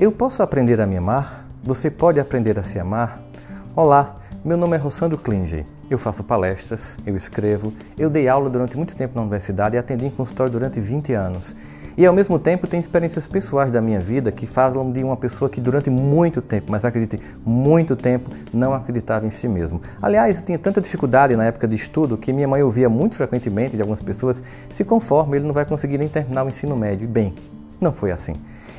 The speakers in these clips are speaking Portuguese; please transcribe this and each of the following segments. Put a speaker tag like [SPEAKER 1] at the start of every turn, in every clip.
[SPEAKER 1] Eu posso aprender a me amar? Você pode aprender a se amar? Olá, meu nome é Rossandro Klinger. Eu faço palestras, eu escrevo, eu dei aula durante muito tempo na universidade e atendi em consultório durante 20 anos. E ao mesmo tempo tenho experiências pessoais da minha vida que falam de uma pessoa que durante muito tempo, mas acredite, muito tempo, não acreditava em si mesmo. Aliás, eu tinha tanta dificuldade na época de estudo que minha mãe ouvia muito frequentemente de algumas pessoas, se conforme, ele não vai conseguir nem terminar o ensino médio. Bem, não foi assim.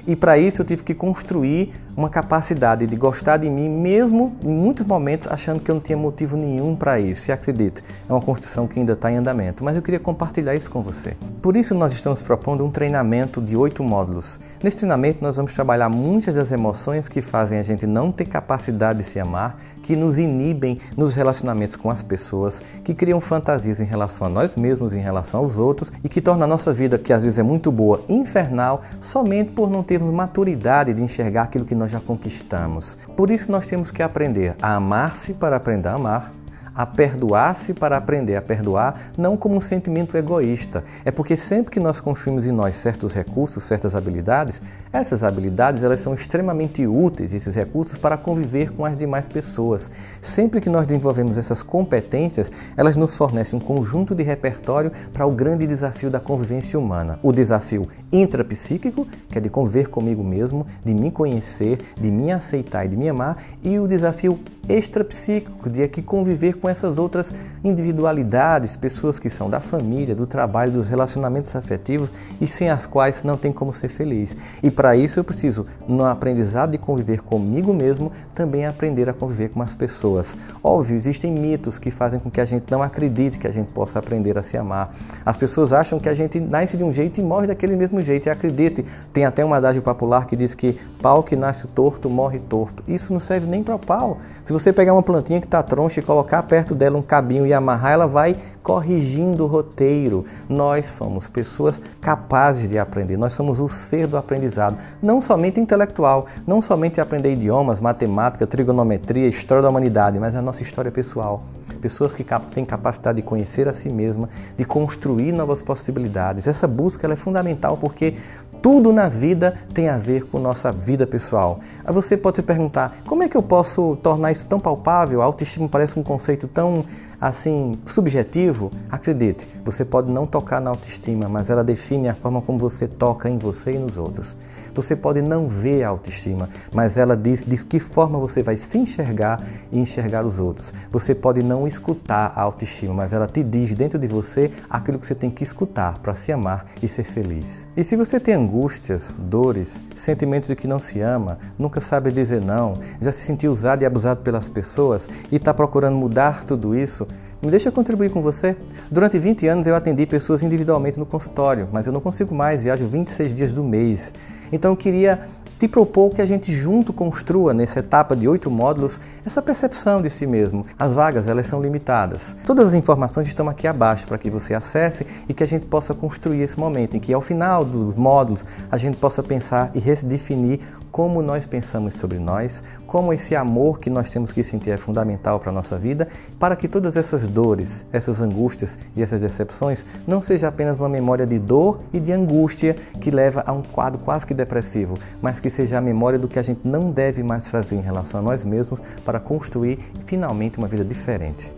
[SPEAKER 1] E para isso eu tive que construir uma capacidade de gostar de mim, mesmo em muitos momentos achando que eu não tinha motivo nenhum para isso. E acredite, é uma construção que ainda está em andamento, mas eu queria compartilhar isso com você. Por isso nós estamos propondo um treinamento de oito módulos. Nesse treinamento nós vamos trabalhar muitas das emoções que fazem a gente não ter capacidade de se amar, que nos inibem nos relacionamentos com as pessoas, que criam fantasias em relação a nós mesmos, em relação aos outros e que torna a nossa vida, que às vezes é muito boa, infernal, somente por não termos maturidade de enxergar aquilo que nós já conquistamos. Por isso nós temos que aprender a amar-se para aprender a amar, a perdoar-se para aprender a perdoar, não como um sentimento egoísta. É porque sempre que nós construímos em nós certos recursos, certas habilidades, essas habilidades elas são extremamente úteis, esses recursos, para conviver com as demais pessoas. Sempre que nós desenvolvemos essas competências, elas nos fornecem um conjunto de repertório para o grande desafio da convivência humana. O desafio intrapsíquico, que é de conviver comigo mesmo, de me conhecer, de me aceitar e de me amar, e o desafio extrapsíquico, de aqui conviver com essas outras individualidades, pessoas que são da família, do trabalho, dos relacionamentos afetivos e sem as quais não tem como ser feliz. E para isso eu preciso, no aprendizado de conviver comigo mesmo, também aprender a conviver com as pessoas. Óbvio, existem mitos que fazem com que a gente não acredite que a gente possa aprender a se amar. As pessoas acham que a gente nasce de um jeito e morre daquele mesmo jeito. E acredite, tem até um adágio popular que diz que pau que nasce torto morre torto. Isso não serve nem para pau. Se você pegar uma plantinha que está troncha e colocar perto dela um cabinho e amarrar, ela vai corrigindo o roteiro. Nós somos pessoas capazes de aprender, nós somos o ser do aprendizado, não somente intelectual, não somente aprender idiomas, matemática, trigonometria, história da humanidade, mas a nossa história pessoal. Pessoas que têm capacidade de conhecer a si mesma, de construir novas possibilidades. Essa busca é fundamental porque tudo na vida tem a ver com nossa vida pessoal. Aí você pode se perguntar: como é que eu posso tornar isso tão palpável? A autoestima parece um conceito tão assim subjetivo. Acredite, você pode não tocar na autoestima, mas ela define a forma como você toca em você e nos outros. Você pode não ver a autoestima, mas ela diz de que forma você vai se enxergar e enxergar os outros. Você pode não escutar a autoestima, mas ela te diz dentro de você aquilo que você tem que escutar para se amar e ser feliz. E se você tem angústias, dores, sentimentos de que não se ama, nunca sabe dizer não, já se sentiu usado e abusado pelas pessoas e está procurando mudar tudo isso, me deixa contribuir com você. Durante 20 anos eu atendi pessoas individualmente no consultório, mas eu não consigo mais, viajo 26 dias do mês. Então eu queria te propor que a gente junto construa nessa etapa de oito módulos essa percepção de si mesmo. As vagas elas são limitadas. Todas as informações estão aqui abaixo para que você acesse e que a gente possa construir esse momento em que ao final dos módulos a gente possa pensar e redefinir como nós pensamos sobre nós, como esse amor que nós temos que sentir é fundamental para a nossa vida, para que todas essas dores, essas angústias e essas decepções não seja apenas uma memória de dor e de angústia que leva a um quadro quase que depressivo, mas que seja a memória do que a gente não deve mais fazer em relação a nós mesmos para construir finalmente uma vida diferente.